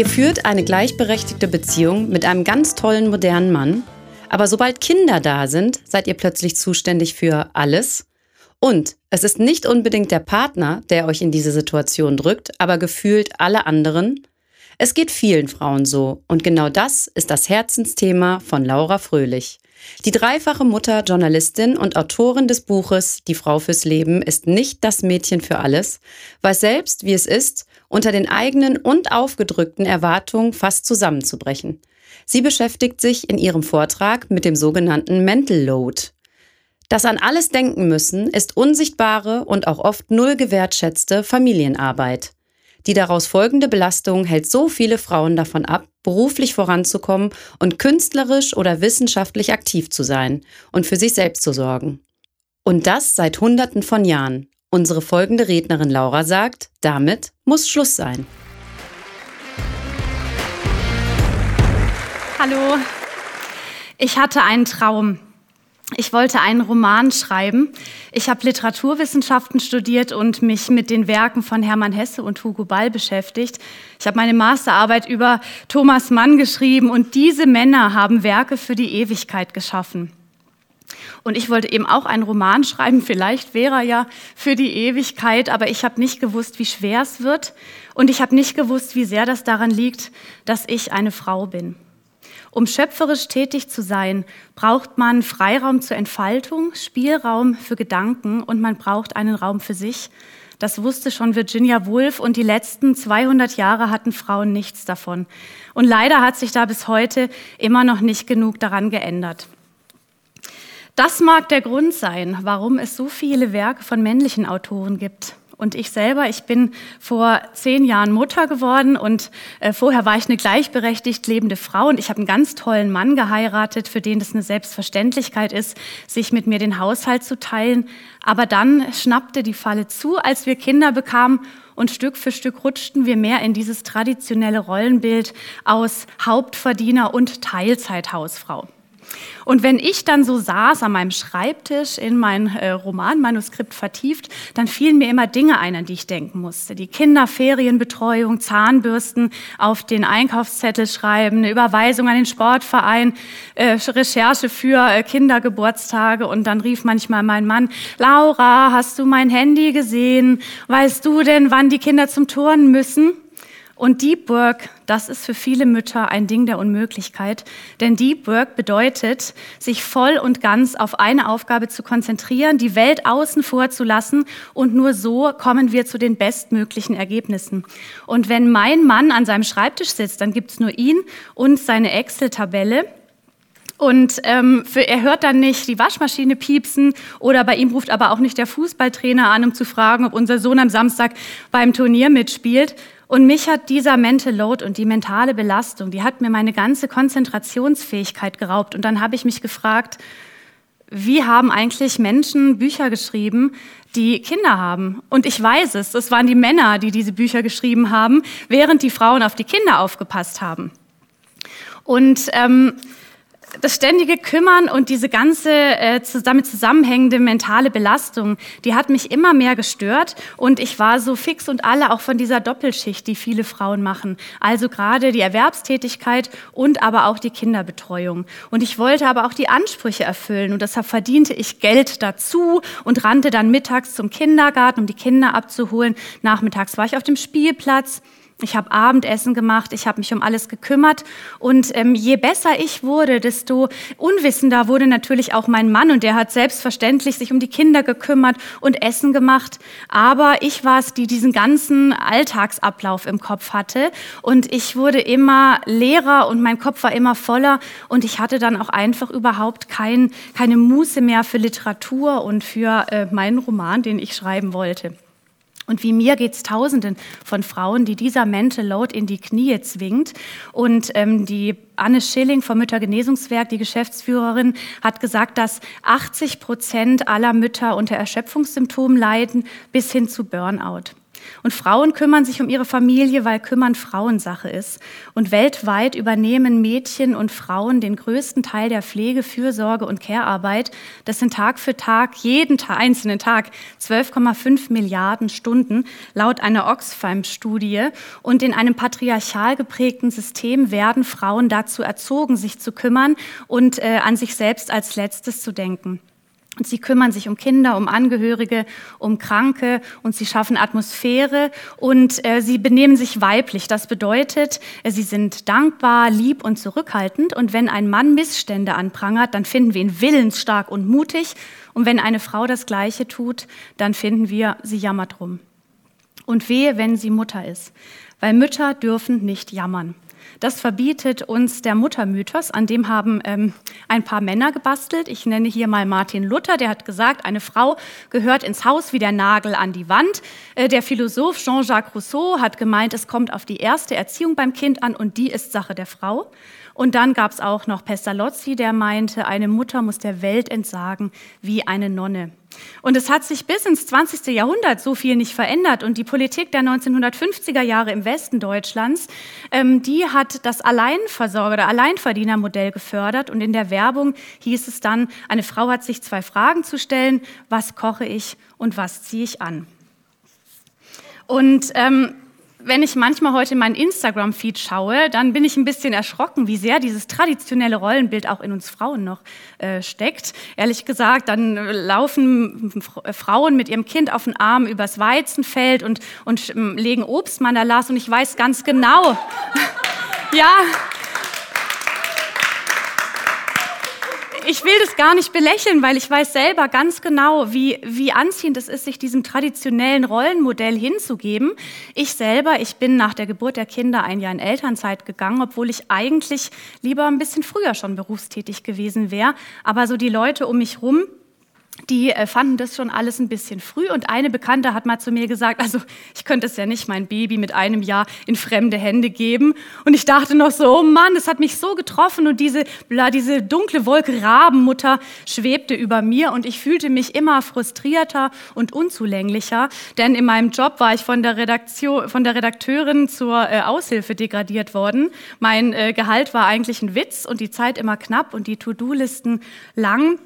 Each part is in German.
Ihr führt eine gleichberechtigte Beziehung mit einem ganz tollen modernen Mann, aber sobald Kinder da sind, seid ihr plötzlich zuständig für alles. Und es ist nicht unbedingt der Partner, der euch in diese Situation drückt, aber gefühlt alle anderen. Es geht vielen Frauen so und genau das ist das Herzensthema von Laura Fröhlich. Die dreifache Mutter, Journalistin und Autorin des Buches Die Frau fürs Leben ist nicht das Mädchen für alles, weiß selbst, wie es ist, unter den eigenen und aufgedrückten Erwartungen fast zusammenzubrechen. Sie beschäftigt sich in ihrem Vortrag mit dem sogenannten Mental Load. Das an alles denken müssen ist unsichtbare und auch oft null gewertschätzte Familienarbeit. Die daraus folgende Belastung hält so viele Frauen davon ab, beruflich voranzukommen und künstlerisch oder wissenschaftlich aktiv zu sein und für sich selbst zu sorgen. Und das seit Hunderten von Jahren. Unsere folgende Rednerin Laura sagt, damit muss Schluss sein. Hallo, ich hatte einen Traum. Ich wollte einen Roman schreiben. Ich habe Literaturwissenschaften studiert und mich mit den Werken von Hermann Hesse und Hugo Ball beschäftigt. Ich habe meine Masterarbeit über Thomas Mann geschrieben und diese Männer haben Werke für die Ewigkeit geschaffen. Und ich wollte eben auch einen Roman schreiben, vielleicht wäre er ja für die Ewigkeit, aber ich habe nicht gewusst, wie schwer es wird und ich habe nicht gewusst, wie sehr das daran liegt, dass ich eine Frau bin. Um schöpferisch tätig zu sein, braucht man Freiraum zur Entfaltung, Spielraum für Gedanken und man braucht einen Raum für sich. Das wusste schon Virginia Woolf und die letzten 200 Jahre hatten Frauen nichts davon. Und leider hat sich da bis heute immer noch nicht genug daran geändert. Das mag der Grund sein, warum es so viele Werke von männlichen Autoren gibt. Und ich selber, ich bin vor zehn Jahren Mutter geworden und äh, vorher war ich eine gleichberechtigt lebende Frau und ich habe einen ganz tollen Mann geheiratet, für den das eine Selbstverständlichkeit ist, sich mit mir den Haushalt zu teilen. Aber dann schnappte die Falle zu, als wir Kinder bekamen und Stück für Stück rutschten wir mehr in dieses traditionelle Rollenbild aus Hauptverdiener und Teilzeithausfrau. Und wenn ich dann so saß an meinem Schreibtisch in mein äh, Romanmanuskript vertieft, dann fielen mir immer Dinge ein, an die ich denken musste. Die Kinderferienbetreuung, Zahnbürsten auf den Einkaufszettel schreiben, eine Überweisung an den Sportverein, äh, Recherche für äh, Kindergeburtstage. Und dann rief manchmal mein Mann, Laura, hast du mein Handy gesehen? Weißt du denn, wann die Kinder zum Turnen müssen? Und Deep Work, das ist für viele Mütter ein Ding der Unmöglichkeit. Denn Deep Work bedeutet, sich voll und ganz auf eine Aufgabe zu konzentrieren, die Welt außen vor zu lassen und nur so kommen wir zu den bestmöglichen Ergebnissen. Und wenn mein Mann an seinem Schreibtisch sitzt, dann gibt's nur ihn und seine Excel-Tabelle. Und ähm, für, er hört dann nicht die Waschmaschine piepsen oder bei ihm ruft aber auch nicht der Fußballtrainer an, um zu fragen, ob unser Sohn am Samstag beim Turnier mitspielt. Und mich hat dieser Mental Load und die mentale Belastung, die hat mir meine ganze Konzentrationsfähigkeit geraubt. Und dann habe ich mich gefragt, wie haben eigentlich Menschen Bücher geschrieben, die Kinder haben? Und ich weiß es, es waren die Männer, die diese Bücher geschrieben haben, während die Frauen auf die Kinder aufgepasst haben. Und ähm, das ständige Kümmern und diese ganze äh, damit zusammenhängende mentale Belastung, die hat mich immer mehr gestört und ich war so fix und alle auch von dieser Doppelschicht, die viele Frauen machen. Also gerade die Erwerbstätigkeit und aber auch die Kinderbetreuung. Und ich wollte aber auch die Ansprüche erfüllen und deshalb verdiente ich Geld dazu und rannte dann mittags zum Kindergarten, um die Kinder abzuholen. Nachmittags war ich auf dem Spielplatz. Ich habe Abendessen gemacht, ich habe mich um alles gekümmert und ähm, je besser ich wurde, desto unwissender wurde natürlich auch mein Mann und der hat selbstverständlich sich um die Kinder gekümmert und Essen gemacht. Aber ich war es, die diesen ganzen Alltagsablauf im Kopf hatte und ich wurde immer leerer und mein Kopf war immer voller und ich hatte dann auch einfach überhaupt kein, keine Muße mehr für Literatur und für äh, meinen Roman, den ich schreiben wollte. Und wie mir geht es Tausenden von Frauen, die dieser Mental Load in die Knie zwingt. Und ähm, die Anne Schilling vom Müttergenesungswerk, die Geschäftsführerin, hat gesagt, dass 80 Prozent aller Mütter unter Erschöpfungssymptomen leiden, bis hin zu Burnout. Und Frauen kümmern sich um ihre Familie, weil kümmern Frauensache ist. Und weltweit übernehmen Mädchen und Frauen den größten Teil der Pflege, Fürsorge und Care-Arbeit. Das sind Tag für Tag, jeden einzelnen Tag 12,5 Milliarden Stunden laut einer Oxfam-Studie. Und in einem patriarchal geprägten System werden Frauen dazu erzogen, sich zu kümmern und äh, an sich selbst als Letztes zu denken. Und sie kümmern sich um Kinder, um Angehörige, um Kranke und sie schaffen Atmosphäre und äh, sie benehmen sich weiblich. Das bedeutet, äh, sie sind dankbar, lieb und zurückhaltend. Und wenn ein Mann Missstände anprangert, dann finden wir ihn willensstark und mutig. Und wenn eine Frau das Gleiche tut, dann finden wir, sie jammert rum. Und wehe, wenn sie Mutter ist. Weil Mütter dürfen nicht jammern. Das verbietet uns der Muttermythos, an dem haben ähm, ein paar Männer gebastelt. Ich nenne hier mal Martin Luther, der hat gesagt, eine Frau gehört ins Haus wie der Nagel an die Wand. Äh, der Philosoph Jean-Jacques Rousseau hat gemeint, es kommt auf die erste Erziehung beim Kind an und die ist Sache der Frau. Und dann gab es auch noch Pestalozzi, der meinte, eine Mutter muss der Welt entsagen wie eine Nonne. Und es hat sich bis ins 20. Jahrhundert so viel nicht verändert. Und die Politik der 1950er Jahre im Westen Deutschlands, ähm, die hat das Alleinversorger- oder Alleinverdienermodell gefördert. Und in der Werbung hieß es dann, eine Frau hat sich zwei Fragen zu stellen, was koche ich und was ziehe ich an? Und ähm, wenn ich manchmal heute in meinen Instagram-Feed schaue, dann bin ich ein bisschen erschrocken, wie sehr dieses traditionelle Rollenbild auch in uns Frauen noch äh, steckt. Ehrlich gesagt, dann laufen Frauen mit ihrem Kind auf den Arm übers Weizenfeld und, und ähm, legen Obstmandalas und ich weiß ganz genau, ja, ich will das gar nicht belächeln, weil ich weiß selber ganz genau, wie, wie anziehend es ist, sich diesem traditionellen Rollenmodell hinzugeben. Ich selber, ich bin nach der Geburt der Kinder ein Jahr in Elternzeit gegangen, obwohl ich eigentlich lieber ein bisschen früher schon berufstätig gewesen wäre. Aber so die Leute um mich rum, die äh, fanden das schon alles ein bisschen früh. Und eine Bekannte hat mal zu mir gesagt, also ich könnte es ja nicht mein Baby mit einem Jahr in fremde Hände geben. Und ich dachte noch so, oh Mann, es hat mich so getroffen und diese, bla, diese dunkle Wolke Rabenmutter schwebte über mir und ich fühlte mich immer frustrierter und unzulänglicher. Denn in meinem Job war ich von der, Redaktion, von der Redakteurin zur äh, Aushilfe degradiert worden. Mein äh, Gehalt war eigentlich ein Witz und die Zeit immer knapp und die To-Do-Listen lang.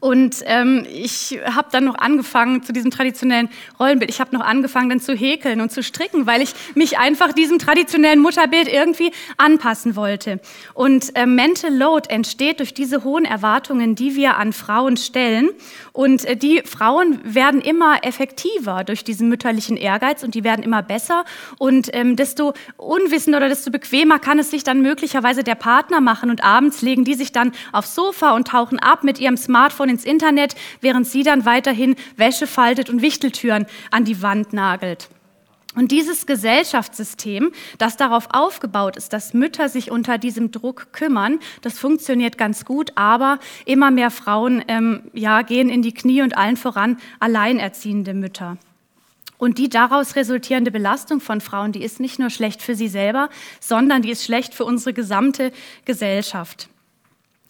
Und ähm, ich habe dann noch angefangen zu diesem traditionellen Rollenbild. Ich habe noch angefangen dann zu häkeln und zu stricken, weil ich mich einfach diesem traditionellen Mutterbild irgendwie anpassen wollte. Und äh, Mental Load entsteht durch diese hohen Erwartungen, die wir an Frauen stellen. Und äh, die Frauen werden immer effektiver durch diesen mütterlichen Ehrgeiz und die werden immer besser. Und ähm, desto unwissender oder desto bequemer kann es sich dann möglicherweise der Partner machen. Und abends legen die sich dann aufs Sofa und tauchen ab mit ihrem Smartphone Smartphone ins Internet, während sie dann weiterhin Wäsche faltet und Wichteltüren an die Wand nagelt. Und dieses Gesellschaftssystem, das darauf aufgebaut ist, dass Mütter sich unter diesem Druck kümmern, das funktioniert ganz gut, aber immer mehr Frauen ähm, ja, gehen in die Knie und allen voran alleinerziehende Mütter. Und die daraus resultierende Belastung von Frauen, die ist nicht nur schlecht für sie selber, sondern die ist schlecht für unsere gesamte Gesellschaft.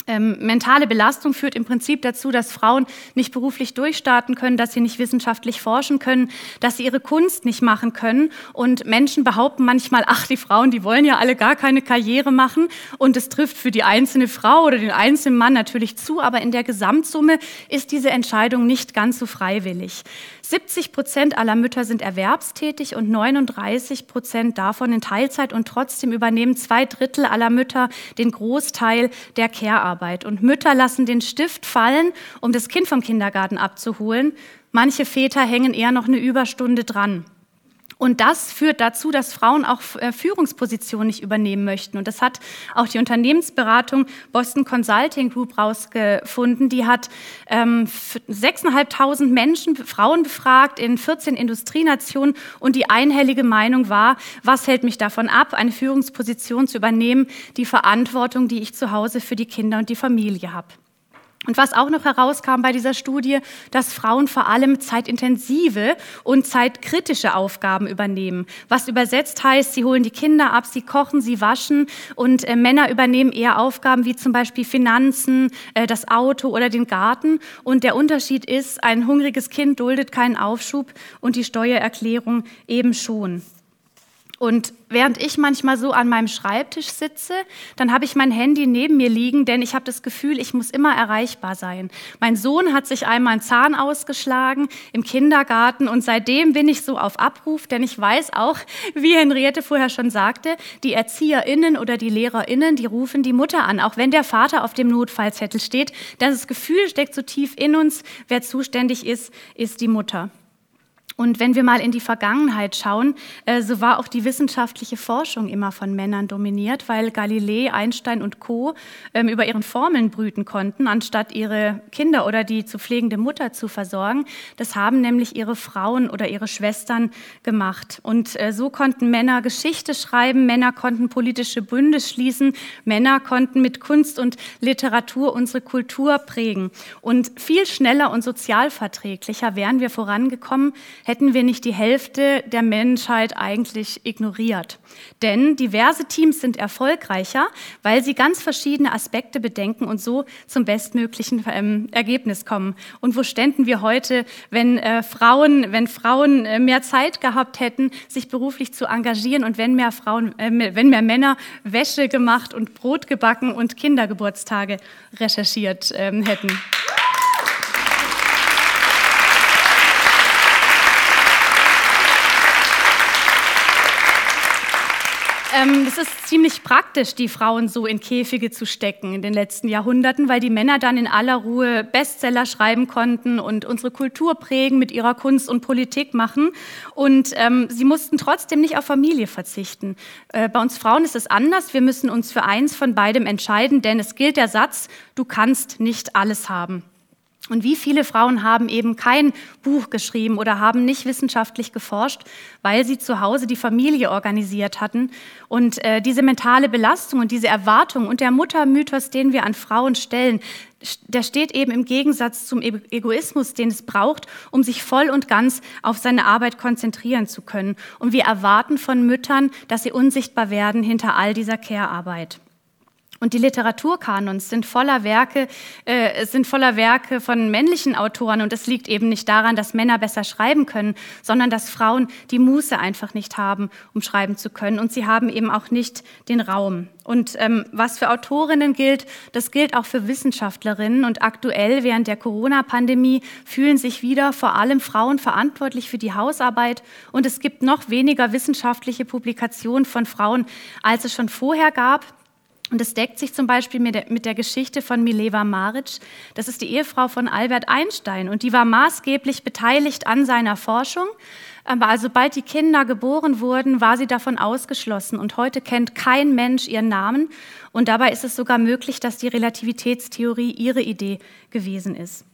Ähm, mentale Belastung führt im Prinzip dazu, dass Frauen nicht beruflich durchstarten können, dass sie nicht wissenschaftlich forschen können, dass sie ihre Kunst nicht machen können. Und Menschen behaupten manchmal, ach, die Frauen, die wollen ja alle gar keine Karriere machen. Und es trifft für die einzelne Frau oder den einzelnen Mann natürlich zu, aber in der Gesamtsumme ist diese Entscheidung nicht ganz so freiwillig. 70 Prozent aller Mütter sind erwerbstätig und 39 Prozent davon in Teilzeit und trotzdem übernehmen zwei Drittel aller Mütter den Großteil der Care-Arbeit. Und Mütter lassen den Stift fallen, um das Kind vom Kindergarten abzuholen. Manche Väter hängen eher noch eine Überstunde dran. Und das führt dazu, dass Frauen auch äh, Führungspositionen nicht übernehmen möchten. Und das hat auch die Unternehmensberatung Boston Consulting Group rausgefunden. Die hat ähm, 6.500 Menschen, Frauen befragt in 14 Industrienationen. Und die einhellige Meinung war, was hält mich davon ab, eine Führungsposition zu übernehmen? Die Verantwortung, die ich zu Hause für die Kinder und die Familie habe. Und was auch noch herauskam bei dieser Studie, dass Frauen vor allem zeitintensive und zeitkritische Aufgaben übernehmen. Was übersetzt heißt, sie holen die Kinder ab, sie kochen, sie waschen und äh, Männer übernehmen eher Aufgaben wie zum Beispiel Finanzen, äh, das Auto oder den Garten. Und der Unterschied ist, ein hungriges Kind duldet keinen Aufschub und die Steuererklärung eben schon. Und während ich manchmal so an meinem Schreibtisch sitze, dann habe ich mein Handy neben mir liegen, denn ich habe das Gefühl, ich muss immer erreichbar sein. Mein Sohn hat sich einmal einen Zahn ausgeschlagen im Kindergarten und seitdem bin ich so auf Abruf, denn ich weiß auch, wie Henriette vorher schon sagte, die ErzieherInnen oder die LehrerInnen, die rufen die Mutter an, auch wenn der Vater auf dem Notfallzettel steht. Das Gefühl steckt so tief in uns, wer zuständig ist, ist die Mutter. Und wenn wir mal in die Vergangenheit schauen, äh, so war auch die wissenschaftliche Forschung immer von Männern dominiert, weil Galilei, Einstein und Co. Ähm, über ihren Formeln brüten konnten, anstatt ihre Kinder oder die zu pflegende Mutter zu versorgen. Das haben nämlich ihre Frauen oder ihre Schwestern gemacht. Und äh, so konnten Männer Geschichte schreiben, Männer konnten politische Bünde schließen, Männer konnten mit Kunst und Literatur unsere Kultur prägen. Und viel schneller und sozialverträglicher wären wir vorangekommen, hätten wir nicht die Hälfte der Menschheit eigentlich ignoriert. Denn diverse Teams sind erfolgreicher, weil sie ganz verschiedene Aspekte bedenken und so zum bestmöglichen ähm, Ergebnis kommen. Und wo ständen wir heute, wenn äh, Frauen, wenn Frauen äh, mehr Zeit gehabt hätten, sich beruflich zu engagieren und wenn mehr Frauen, äh, wenn mehr Männer Wäsche gemacht und Brot gebacken und Kindergeburtstage recherchiert ähm, hätten? Ähm, es ist ziemlich praktisch, die Frauen so in Käfige zu stecken in den letzten Jahrhunderten, weil die Männer dann in aller Ruhe Bestseller schreiben konnten und unsere Kultur prägen, mit ihrer Kunst und Politik machen. Und ähm, sie mussten trotzdem nicht auf Familie verzichten. Äh, bei uns Frauen ist es anders. Wir müssen uns für eins von beidem entscheiden, denn es gilt der Satz, du kannst nicht alles haben. Und wie viele Frauen haben eben kein Buch geschrieben oder haben nicht wissenschaftlich geforscht, weil sie zu Hause die Familie organisiert hatten. Und äh, diese mentale Belastung und diese Erwartung und der Muttermythos, den wir an Frauen stellen, der steht eben im Gegensatz zum Egoismus, den es braucht, um sich voll und ganz auf seine Arbeit konzentrieren zu können. Und wir erwarten von Müttern, dass sie unsichtbar werden hinter all dieser Care-Arbeit. Und die Literaturkanons sind voller Werke, äh, sind voller Werke von männlichen Autoren. Und das liegt eben nicht daran, dass Männer besser schreiben können, sondern dass Frauen die Muße einfach nicht haben, um schreiben zu können. Und sie haben eben auch nicht den Raum. Und ähm, was für Autorinnen gilt, das gilt auch für Wissenschaftlerinnen. Und aktuell während der Corona-Pandemie fühlen sich wieder vor allem Frauen verantwortlich für die Hausarbeit. Und es gibt noch weniger wissenschaftliche Publikationen von Frauen, als es schon vorher gab. Und es deckt sich zum Beispiel mit der, mit der, Geschichte von Mileva Maric. Das ist die Ehefrau von Albert Einstein und die war maßgeblich beteiligt an seiner Forschung. Aber also sobald die Kinder geboren wurden, war sie davon ausgeschlossen und heute kennt kein Mensch ihren Namen. Und dabei ist es sogar möglich, dass die Relativitätstheorie ihre Idee gewesen ist.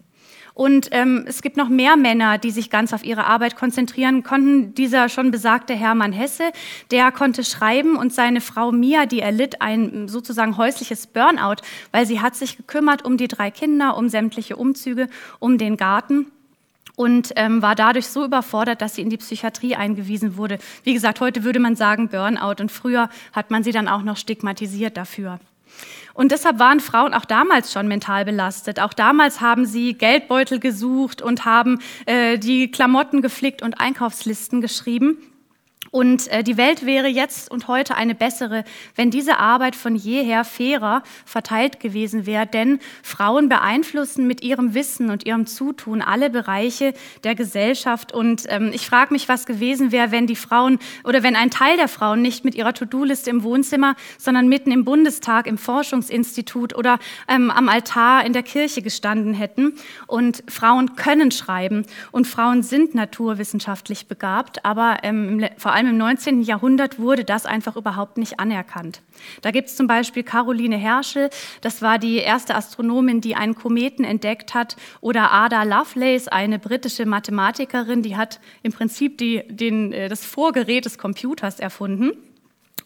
Und ähm, es gibt noch mehr Männer, die sich ganz auf ihre Arbeit konzentrieren konnten. Dieser schon besagte Hermann Hesse, der konnte schreiben und seine Frau Mia, die erlitt ein sozusagen häusliches Burnout, weil sie hat sich gekümmert um die drei Kinder, um sämtliche Umzüge, um den Garten und ähm, war dadurch so überfordert, dass sie in die Psychiatrie eingewiesen wurde. Wie gesagt, heute würde man sagen Burnout und früher hat man sie dann auch noch stigmatisiert dafür. Und deshalb waren Frauen auch damals schon mental belastet. Auch damals haben sie Geldbeutel gesucht und haben äh, die Klamotten geflickt und Einkaufslisten geschrieben. Und äh, die Welt wäre jetzt und heute eine bessere, wenn diese Arbeit von jeher fairer verteilt gewesen wäre. Denn Frauen beeinflussen mit ihrem Wissen und ihrem Zutun alle Bereiche der Gesellschaft. Und ähm, ich frage mich, was gewesen wäre, wenn die Frauen oder wenn ein Teil der Frauen nicht mit ihrer To-Do-Liste im Wohnzimmer, sondern mitten im Bundestag, im Forschungsinstitut oder ähm, am Altar in der Kirche gestanden hätten. Und Frauen können schreiben und Frauen sind naturwissenschaftlich begabt, aber ähm, vor allem allem im 19. Jahrhundert wurde das einfach überhaupt nicht anerkannt. Da gibt es zum Beispiel Caroline Herschel, das war die erste Astronomin, die einen Kometen entdeckt hat, oder Ada Lovelace, eine britische Mathematikerin, die hat im Prinzip die, den, äh, das Vorgerät des Computers erfunden.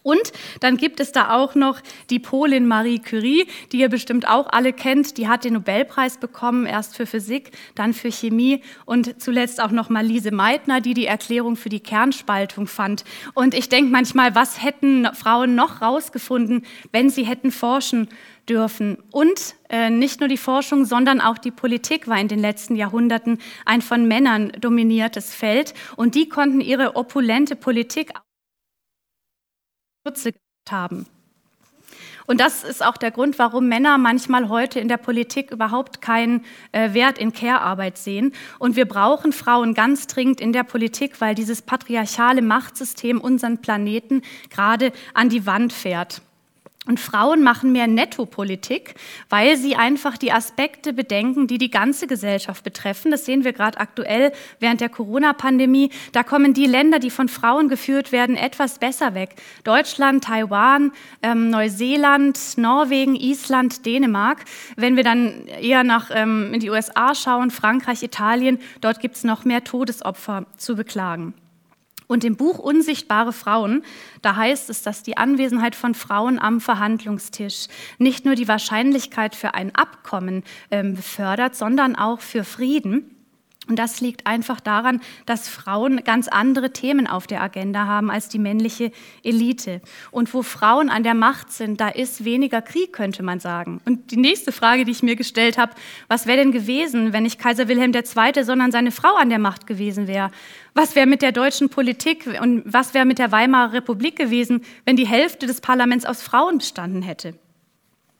Und dann gibt es da auch noch die Polin Marie Curie, die ihr bestimmt auch alle kennt. Die hat den Nobelpreis bekommen, erst für Physik, dann für Chemie und zuletzt auch noch mal Lise Meitner, die die Erklärung für die Kernspaltung fand. Und ich denke manchmal, was hätten Frauen noch rausgefunden, wenn sie hätten forschen dürfen. Und äh, nicht nur die Forschung, sondern auch die Politik war in den letzten Jahrhunderten ein von Männern dominiertes Feld. Und die konnten ihre opulente Politik Schutze haben. Und das ist auch der Grund, warum Männer manchmal heute in der Politik überhaupt keinen äh, Wert in Care-Arbeit sehen. Und wir brauchen Frauen ganz dringend in der Politik, weil dieses patriarchale Machtsystem unseren Planeten gerade an die Wand fährt. Und Frauen machen mehr Nettopolitik, weil sie einfach die Aspekte bedenken, die die ganze Gesellschaft betreffen. Das sehen wir gerade aktuell während der Corona-Pandemie. Da kommen die Länder, die von Frauen geführt werden, etwas besser weg. Deutschland, Taiwan, ähm, Neuseeland, Norwegen, Island, Dänemark. Wenn wir dann eher nach ähm, in die USA schauen, Frankreich, Italien, dort gibt es noch mehr Todesopfer zu beklagen. Und im Buch Unsichtbare Frauen, da heißt es, dass die Anwesenheit von Frauen am Verhandlungstisch nicht nur die Wahrscheinlichkeit für ein Abkommen äh, befördert, sondern auch für Frieden. Und das liegt einfach daran, dass Frauen ganz andere Themen auf der Agenda haben als die männliche Elite. Und wo Frauen an der Macht sind, da ist weniger Krieg, könnte man sagen. Und die nächste Frage, die ich mir gestellt habe, was wäre denn gewesen, wenn nicht Kaiser Wilhelm II., sondern seine Frau an der Macht gewesen wäre? Was wäre mit der deutschen Politik und was wäre mit der Weimarer Republik gewesen, wenn die Hälfte des Parlaments aus Frauen bestanden hätte?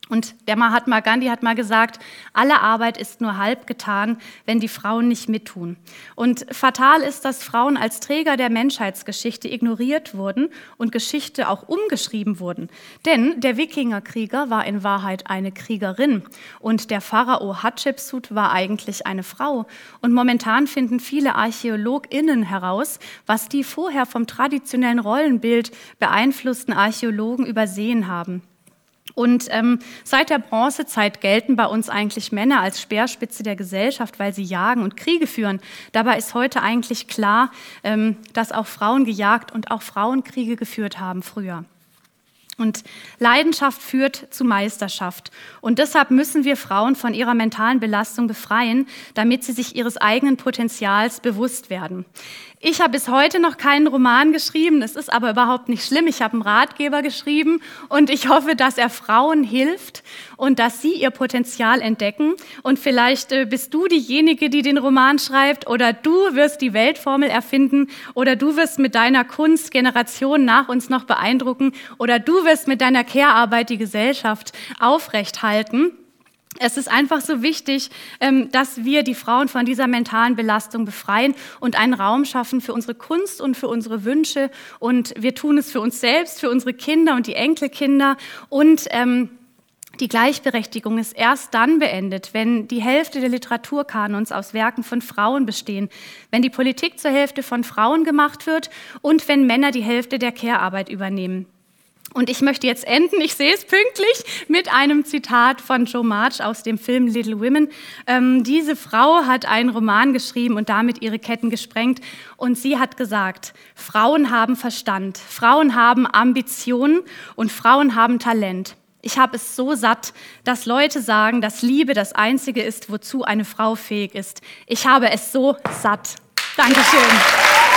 Und der Mahatma Gandhi hat mal gesagt, alle Arbeit ist nur halb getan, wenn die Frauen nicht mittun. Und fatal ist, dass Frauen als Träger der Menschheitsgeschichte ignoriert wurden und Geschichte auch umgeschrieben wurden. Denn der Wikingerkrieger war in Wahrheit eine Kriegerin und der Pharao Hatschepsut war eigentlich eine Frau. Und momentan finden viele ArchäologInnen heraus, was die vorher vom traditionellen Rollenbild beeinflussten Archäologen übersehen haben. Und ähm, seit der Bronzezeit gelten bei uns eigentlich Männer als Speerspitze der Gesellschaft, weil sie jagen und Kriege führen. Dabei ist heute eigentlich klar, ähm, dass auch Frauen gejagt und auch Frauen Kriege geführt haben früher. Und Leidenschaft führt zu Meisterschaft. Und deshalb müssen wir Frauen von ihrer mentalen Belastung befreien, damit sie sich ihres eigenen Potenzials bewusst werden. Ich habe bis heute noch keinen Roman geschrieben, das ist aber überhaupt nicht schlimm. Ich habe einen Ratgeber geschrieben und ich hoffe, dass er Frauen hilft und dass sie ihr Potenzial entdecken. Und vielleicht äh, bist du diejenige, die den Roman schreibt oder du wirst die Weltformel erfinden oder du wirst mit deiner Kunst Generationen nach uns noch beeindrucken oder du wirst mit deiner Care-Arbeit die Gesellschaft aufrechthalten. Es ist einfach so wichtig, ähm, dass wir die Frauen von dieser mentalen Belastung befreien und einen Raum schaffen für unsere Kunst und für unsere Wünsche. Und wir tun es für uns selbst, für unsere Kinder und die Enkelkinder. Und ähm, die Gleichberechtigung ist erst dann beendet, wenn die Hälfte der Literaturkanons aus Werken von Frauen bestehen, wenn die Politik zur Hälfte von Frauen gemacht wird und wenn Männer die Hälfte der Care-Arbeit übernehmen. Und ich möchte jetzt enden, ich sehe es pünktlich, mit einem Zitat von Joe March aus dem Film Little Women. Ähm, diese Frau hat einen Roman geschrieben und damit ihre Ketten gesprengt. Und sie hat gesagt, Frauen haben Verstand, Frauen haben Ambitionen und Frauen haben Talent. Ich habe es so satt, dass Leute sagen, dass Liebe das Einzige ist, wozu eine Frau fähig ist. Ich habe es so satt. Dankeschön.